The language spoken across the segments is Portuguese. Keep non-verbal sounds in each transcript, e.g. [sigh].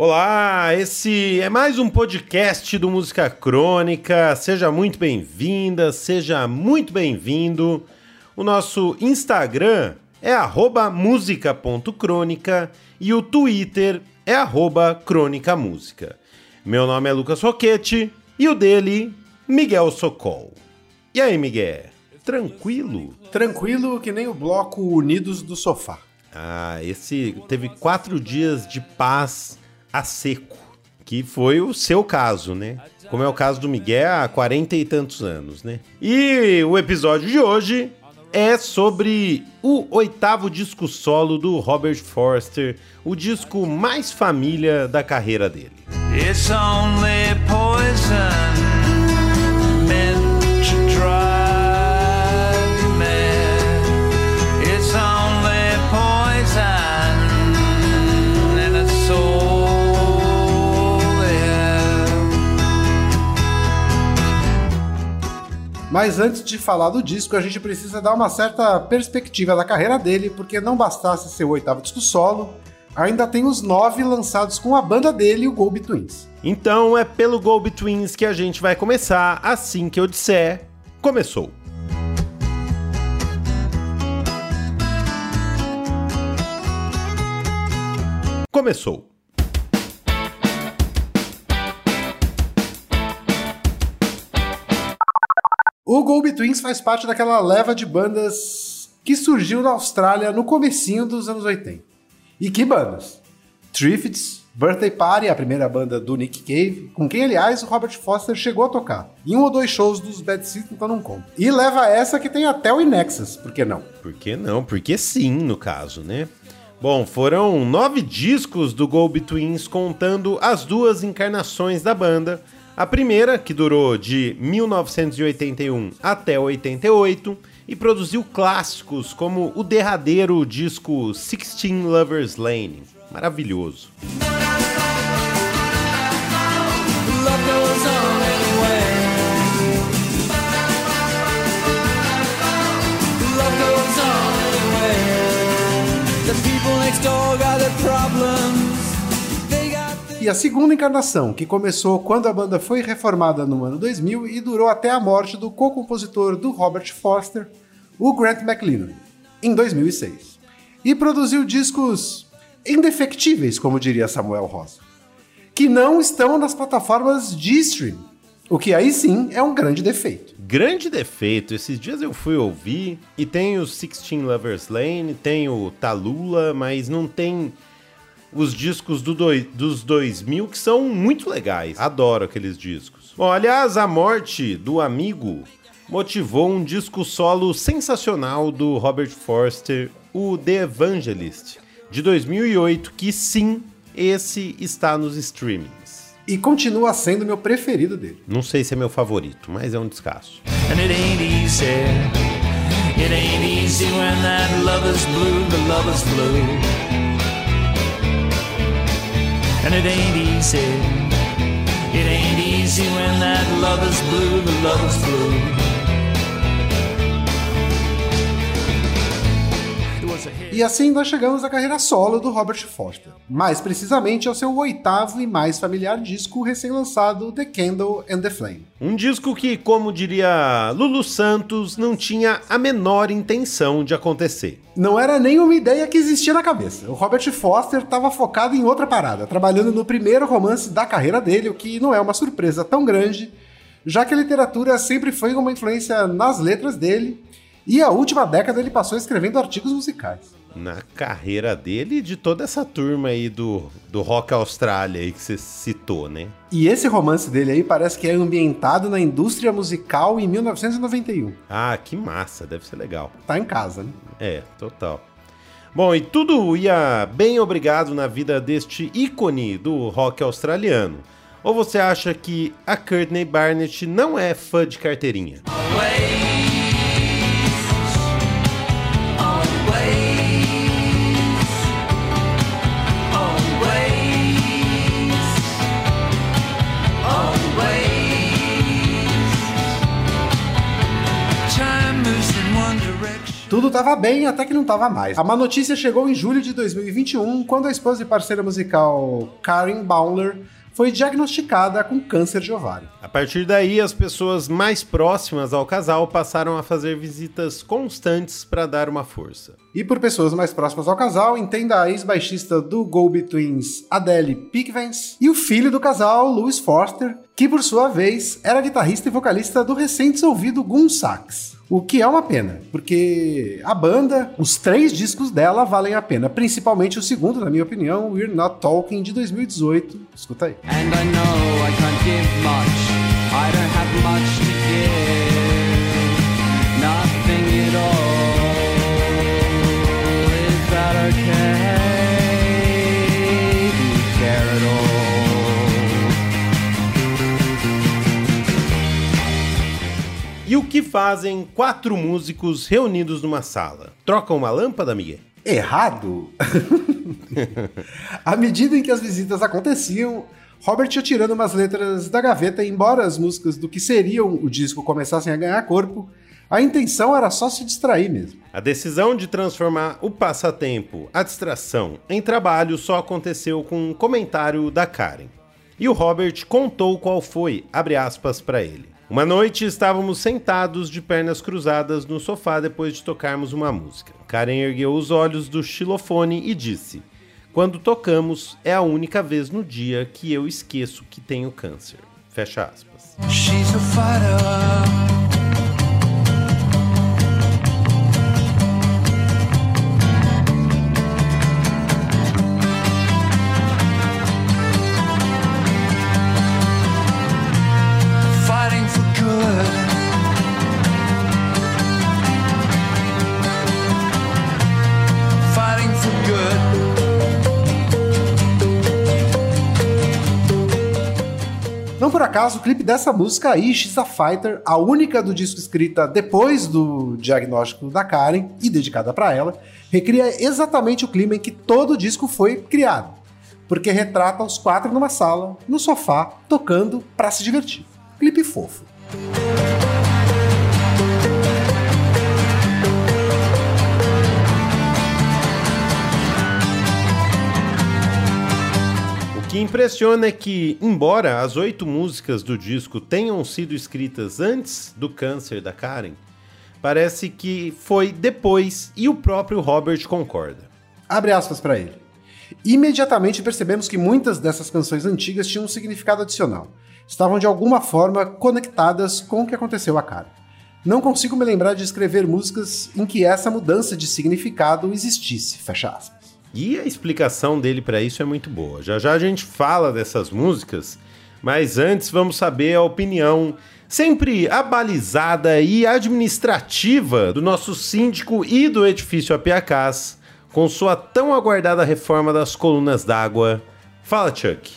Olá, esse é mais um podcast do Música Crônica. Seja muito bem-vinda, seja muito bem-vindo. O nosso Instagram é música.crônica e o Twitter é crônicamúsica. Meu nome é Lucas Roquete e o dele, Miguel Socol. E aí, Miguel? Tranquilo? Tranquilo que nem o bloco Unidos do Sofá. Ah, esse teve quatro dias de paz a seco, que foi o seu caso, né? Como é o caso do Miguel há 40 e tantos anos, né? E o episódio de hoje é sobre o oitavo disco solo do Robert Forster, o disco mais família da carreira dele. It's only poison. Mas antes de falar do disco, a gente precisa dar uma certa perspectiva da carreira dele, porque não bastasse ser o oitavo disco solo, ainda tem os nove lançados com a banda dele, o Go Twins. Então é pelo Go Twins que a gente vai começar assim que eu disser. Começou! Começou! O Go Twins faz parte daquela leva de bandas que surgiu na Austrália no comecinho dos anos 80. E que bandas? Triffids, Birthday Party, a primeira banda do Nick Cave, com quem, aliás, o Robert Foster chegou a tocar. Em um ou dois shows dos Bad Seeds, então não conta. E leva essa que tem até o Inexus, por que não? Por que não? Porque sim, no caso, né? Bom, foram nove discos do Go Twins contando as duas encarnações da banda, a primeira, que durou de 1981 até 88 e produziu clássicos como o derradeiro disco Sixteen Lovers Lane. Maravilhoso. A segunda encarnação, que começou quando a banda foi reformada no ano 2000 e durou até a morte do co-compositor do Robert Foster, o Grant McLennan, em 2006. E produziu discos indefectíveis, como diria Samuel Rosa, que não estão nas plataformas de stream, o que aí sim é um grande defeito. Grande defeito. Esses dias eu fui ouvir e tem o Sixteen Lovers Lane, tem o Talula, mas não tem os discos do doi, dos 2000 que são muito legais. Adoro aqueles discos. Bom, aliás, a morte do amigo motivou um disco solo sensacional do Robert Forster, o The Evangelist, de 2008, que sim, esse está nos streamings. E continua sendo meu preferido dele. Não sei se é meu favorito, mas é um descasso. And it ain't easy. It ain't easy when that love is blue, the love is blue. And it ain't easy. It ain't easy when that love is blue, the love is blue. E assim nós chegamos à carreira solo do Robert Foster, mais precisamente ao seu oitavo e mais familiar disco recém-lançado, The Candle and the Flame. Um disco que, como diria Lulu Santos, não tinha a menor intenção de acontecer. Não era nem uma ideia que existia na cabeça. O Robert Foster estava focado em outra parada, trabalhando no primeiro romance da carreira dele, o que não é uma surpresa tão grande, já que a literatura sempre foi uma influência nas letras dele, e a última década ele passou escrevendo artigos musicais na carreira dele e de toda essa turma aí do, do rock Austrália aí que você citou, né? E esse romance dele aí parece que é ambientado na indústria musical em 1991. Ah, que massa, deve ser legal. Tá em casa, né? É, total. Bom, e tudo ia bem obrigado na vida deste ícone do rock australiano. Ou você acha que a Courtney Barnett não é fã de carteirinha? Away. Estava bem até que não estava mais. A má notícia chegou em julho de 2021, quando a esposa e parceira musical Karen Bowler foi diagnosticada com câncer de ovário. A partir daí, as pessoas mais próximas ao casal passaram a fazer visitas constantes para dar uma força. E por pessoas mais próximas ao casal, entenda a ex-baixista do Go Betweens, Adele Pickvance, e o filho do casal, Louis Forster, que por sua vez era guitarrista e vocalista do recém-dissolvido Gun Sax. O que é uma pena, porque a banda, os três discos dela valem a pena, principalmente o segundo, na minha opinião, We're Not Talking de 2018. Escuta aí. And I know I can't give much. I don't have much o que fazem quatro músicos reunidos numa sala? Trocam uma lâmpada, Miguel? Errado? [laughs] à medida em que as visitas aconteciam, Robert ia tirando umas letras da gaveta, embora as músicas do que seriam o disco começassem a ganhar corpo, a intenção era só se distrair mesmo. A decisão de transformar o passatempo, a distração, em trabalho só aconteceu com um comentário da Karen. E o Robert contou qual foi, abre aspas, para ele. Uma noite estávamos sentados de pernas cruzadas no sofá depois de tocarmos uma música. Karen ergueu os olhos do xilofone e disse: Quando tocamos, é a única vez no dia que eu esqueço que tenho câncer. Fecha aspas. Acaso, o clipe dessa música aí, She's a Fighter, a única do disco escrita depois do diagnóstico da Karen e dedicada para ela, recria exatamente o clima em que todo o disco foi criado, porque retrata os quatro numa sala, no sofá, tocando para se divertir. Clipe fofo. Que impressiona é que, embora as oito músicas do disco tenham sido escritas antes do câncer da Karen, parece que foi depois e o próprio Robert concorda. Abre aspas para ele. Imediatamente percebemos que muitas dessas canções antigas tinham um significado adicional. Estavam de alguma forma conectadas com o que aconteceu a Karen. Não consigo me lembrar de escrever músicas em que essa mudança de significado existisse. Fecha aspas. E a explicação dele para isso é muito boa. Já já a gente fala dessas músicas, mas antes vamos saber a opinião sempre abalizada e administrativa do nosso síndico e do edifício Apiacás, com sua tão aguardada reforma das colunas d'água. Fala, Chuck.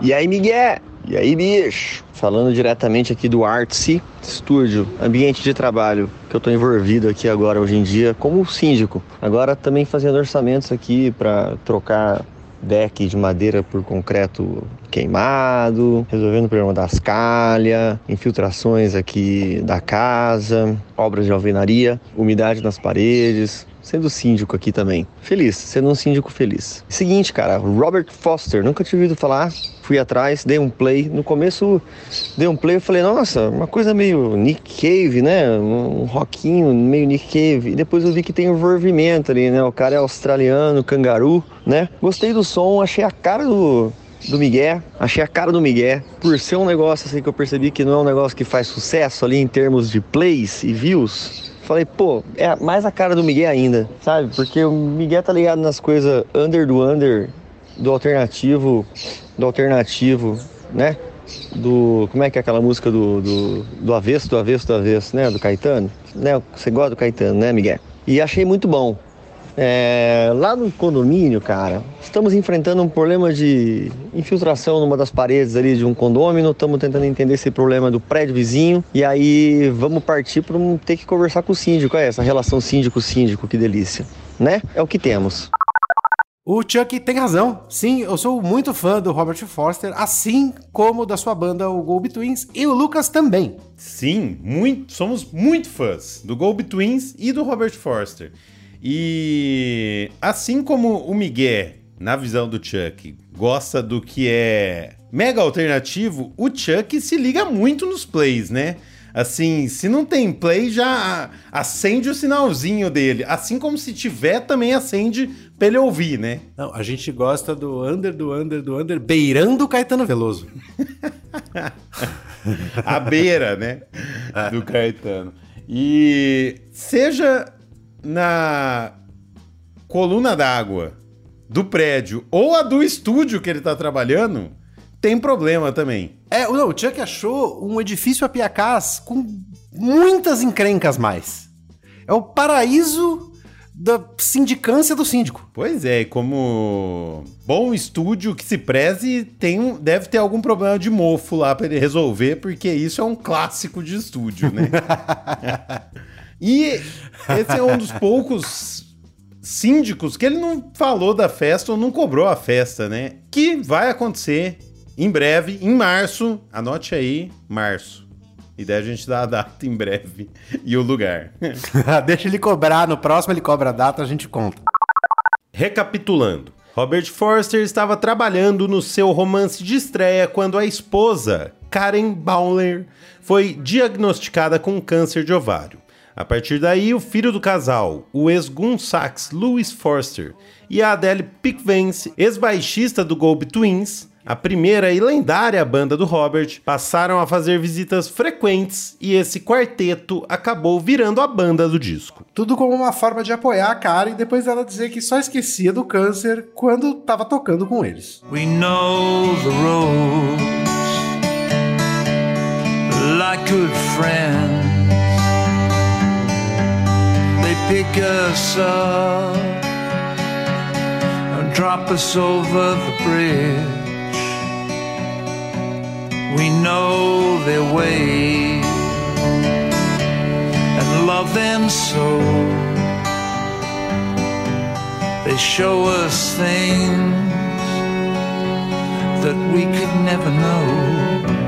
E aí, Miguel? E aí, bicho? Falando diretamente aqui do Artsy Studio, ambiente de trabalho que eu estou envolvido aqui agora hoje em dia como síndico. Agora também fazendo orçamentos aqui para trocar deck de madeira por concreto queimado, resolvendo o problema das calhas, infiltrações aqui da casa, obras de alvenaria, umidade nas paredes, sendo síndico aqui também. Feliz, sendo um síndico feliz. Seguinte, cara, Robert Foster, nunca tinha ouvido falar, fui atrás, dei um play. No começo, dei um play, eu falei, nossa, uma coisa meio Nick Cave, né? Um rockinho meio Nick Cave. E depois eu vi que tem o envolvimento ali, né? O cara é australiano, cangaru, né? Gostei do som, achei a cara do, do Miguel, achei a cara do Miguel, por ser um negócio assim que eu percebi que não é um negócio que faz sucesso ali em termos de plays e views, Falei, pô, é mais a cara do Miguel ainda, sabe? Porque o Miguel tá ligado nas coisas under do under, do alternativo, do alternativo, né? Do. Como é que é aquela música do, do, do avesso, do avesso, do avesso, né? Do Caetano? Né? Você gosta do Caetano, né, Miguel? E achei muito bom. É, lá no condomínio, cara, estamos enfrentando um problema de infiltração numa das paredes ali de um condomínio. Estamos tentando entender esse problema do prédio vizinho. E aí vamos partir para ter que conversar com o síndico. É essa relação síndico-síndico, que delícia, né? É o que temos. O Chuck tem razão. Sim, eu sou muito fã do Robert Forster, assim como da sua banda, o Go Twins, e o Lucas também. Sim, muito, somos muito fãs do Go Twins e do Robert Forster. E assim como o Miguel, na visão do Chuck, gosta do que é mega alternativo, o Chuck se liga muito nos plays, né? Assim, se não tem play, já acende o sinalzinho dele. Assim como se tiver, também acende pra ele ouvir, né? Não, a gente gosta do under, do under, do under, beirando o Caetano Veloso. [laughs] a beira, né? Do Caetano. E seja na coluna d'água do prédio ou a do estúdio que ele tá trabalhando, tem problema também. É, não, o Chuck achou um edifício a Piacás com muitas encrencas mais. É o paraíso da sindicância do síndico. Pois é, como bom estúdio que se preze, tem, deve ter algum problema de mofo lá para ele resolver, porque isso é um clássico de estúdio, né? [laughs] e esse é um dos poucos síndicos que ele não falou da festa ou não cobrou a festa, né? Que vai acontecer em breve, em março, anote aí, março. E daí a gente dá a data em breve [laughs] e o lugar. [laughs] Deixa ele cobrar, no próximo ele cobra a data, a gente conta. Recapitulando. Robert Forster estava trabalhando no seu romance de estreia quando a esposa, Karen Bauer, foi diagnosticada com câncer de ovário. A partir daí, o filho do casal, o ex-Gun Sax Louis Forster, e a Adele Pickvance, ex-baixista do Gold Twins, a primeira e lendária banda do Robert, passaram a fazer visitas frequentes e esse quarteto acabou virando a banda do disco. Tudo como uma forma de apoiar a Karen depois dela dizer que só esquecia do câncer quando estava tocando com eles. We know the roads like good friends. Pick us up and drop us over the bridge. We know their way and love them so. They show us things that we could never know.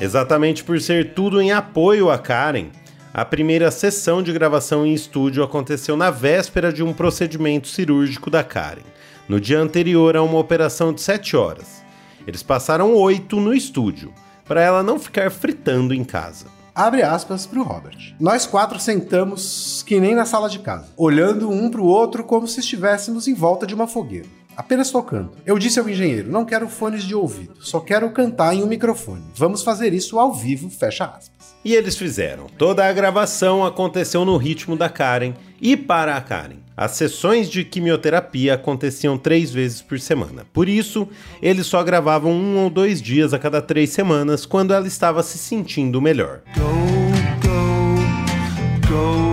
Exatamente por ser tudo em apoio a Karen, a primeira sessão de gravação em estúdio aconteceu na véspera de um procedimento cirúrgico da Karen, no dia anterior a uma operação de 7 horas. Eles passaram oito no estúdio, para ela não ficar fritando em casa. Abre aspas para o Robert. Nós quatro sentamos que nem na sala de casa, olhando um para o outro como se estivéssemos em volta de uma fogueira apenas tocando. Eu disse ao engenheiro: não quero fones de ouvido, só quero cantar em um microfone. Vamos fazer isso ao vivo, fecha aspas. E eles fizeram. Toda a gravação aconteceu no ritmo da Karen e para a Karen. As sessões de quimioterapia aconteciam três vezes por semana. Por isso, eles só gravavam um ou dois dias a cada três semanas quando ela estava se sentindo melhor. Go, go, go.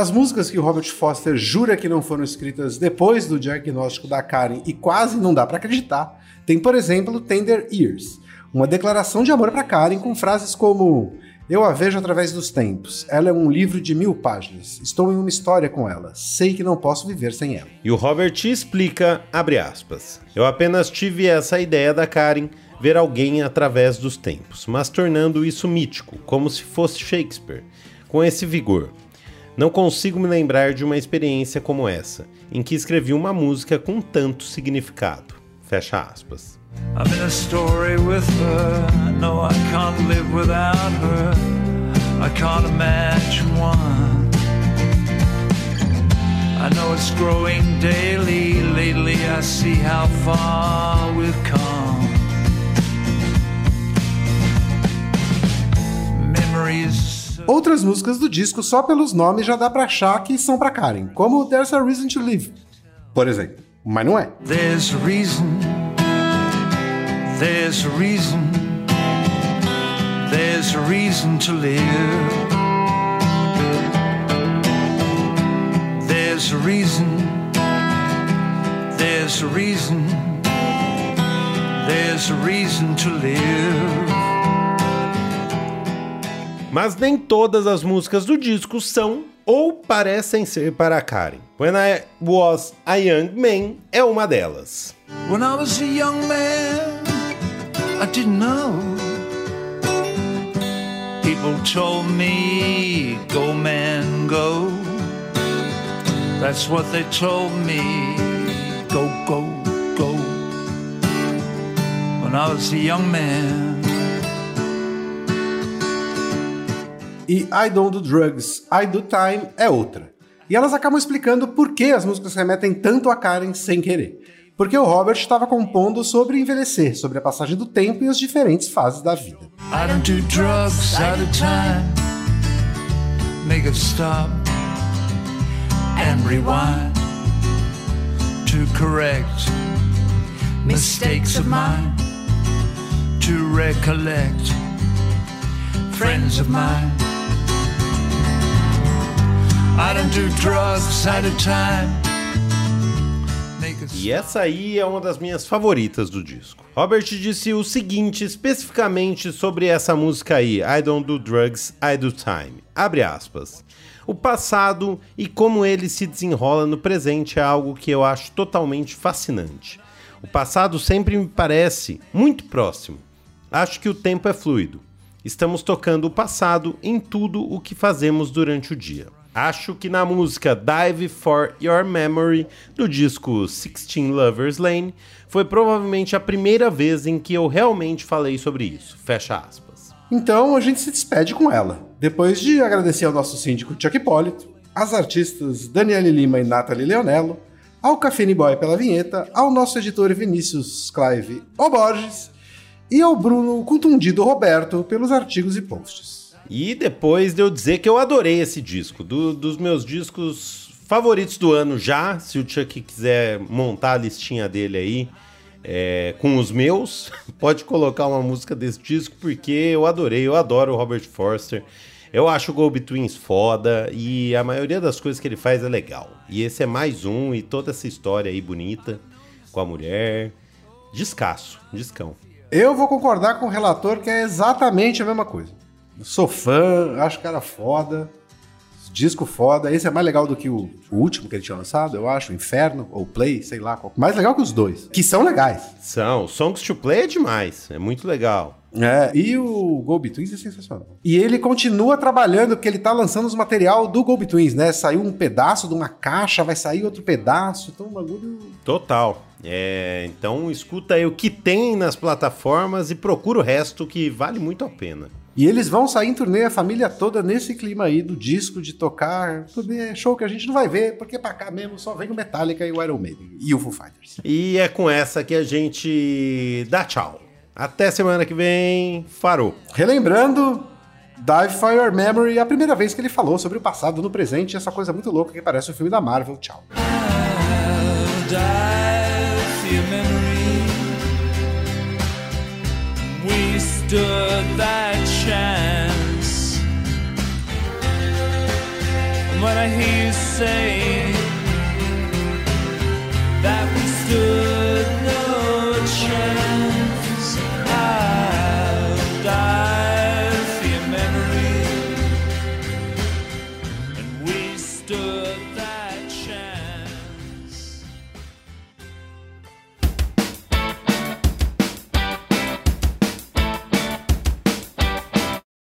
Das músicas que o Robert Foster jura que não foram escritas depois do diagnóstico da Karen e quase não dá para acreditar, tem, por exemplo, Tender Ears, uma declaração de amor para Karen com frases como eu a vejo através dos tempos. Ela é um livro de mil páginas. Estou em uma história com ela. Sei que não posso viver sem ela. E o Robert explica, abre aspas, eu apenas tive essa ideia da Karen ver alguém através dos tempos, mas tornando isso mítico, como se fosse Shakespeare, com esse vigor. Não consigo me lembrar de uma experiência como essa, em que escrevi uma música com tanto significado. Fecha aspas. I'm in a story with her. No, I can't live without her. I can't imagine one. I know it's growing daily. Lately, I see how far we've come. Memories Outras músicas do disco, só pelos nomes já dá pra achar que são pra Karen, como There's a Reason to Live, por exemplo. Mas não é. There's a reason, there's a reason, there's a reason to live. There's a reason, there's a reason, there's a reason to live. Mas nem todas as músicas do disco são ou parecem ser para Karen. When I Was a Young Man é uma delas. When I was a young man, I didn't know. People told me, go man, go. That's what they told me, go, go, go. When I was a young man. E I Don't Do Drugs, I Do Time é outra. E elas acabam explicando por que as músicas remetem tanto a Karen sem querer. Porque o Robert estava compondo sobre envelhecer, sobre a passagem do tempo e as diferentes fases da vida. I don't do drugs out of time. Make it stop and rewind to correct mistakes of mine, to recollect friends of mine. I don't do drugs at a time. E essa aí é uma das minhas favoritas do disco. Robert disse o seguinte especificamente sobre essa música aí, I Don't Do Drugs, I Do Time. Abre aspas. O passado e como ele se desenrola no presente é algo que eu acho totalmente fascinante. O passado sempre me parece muito próximo. Acho que o tempo é fluido. Estamos tocando o passado em tudo o que fazemos durante o dia. Acho que na música Dive for Your Memory do disco Sixteen Lovers Lane foi provavelmente a primeira vez em que eu realmente falei sobre isso. Fecha aspas. Então a gente se despede com ela. Depois de agradecer ao nosso síndico Chuck Hipólito, às artistas Daniele Lima e Nathalie Leonello, ao Cafene Boy pela vinheta, ao nosso editor Vinícius Clive Oborges e ao Bruno Contundido Roberto pelos artigos e posts. E depois de eu dizer que eu adorei esse disco, do, dos meus discos favoritos do ano já, se o Chuck quiser montar a listinha dele aí é, com os meus, [laughs] pode colocar uma música desse disco, porque eu adorei, eu adoro o Robert Forster. Eu acho o Go Betweens foda e a maioria das coisas que ele faz é legal. E esse é mais um e toda essa história aí bonita com a mulher. Descasso, discão. Eu vou concordar com o relator que é exatamente a mesma coisa. Sou fã, acho o cara foda. Disco foda. Esse é mais legal do que o, o, último que ele tinha lançado, eu acho. Inferno ou Play, sei lá. Qual. Mais legal que os dois. Que são legais. São. Songs to Play é demais. É muito legal. É, e o Go Betweens é sensacional. E ele continua trabalhando, porque ele tá lançando os material do Go Betweens, né? Saiu um pedaço de uma caixa, vai sair outro pedaço, então o bagulho. Total. É, então escuta aí o que tem nas plataformas e procura o resto que vale muito a pena. E eles vão sair em turnê, a família toda, nesse clima aí do disco, de tocar. Turnê, show que a gente não vai ver, porque pra cá mesmo só vem o Metallica e o Iron Maiden. E o Foo Fighters. E é com essa que a gente dá tchau. Até semana que vem. Farou. Relembrando, Dive for Your Memory, a primeira vez que ele falou sobre o passado no presente, essa coisa muito louca que parece o um filme da Marvel. Tchau. When I hear you say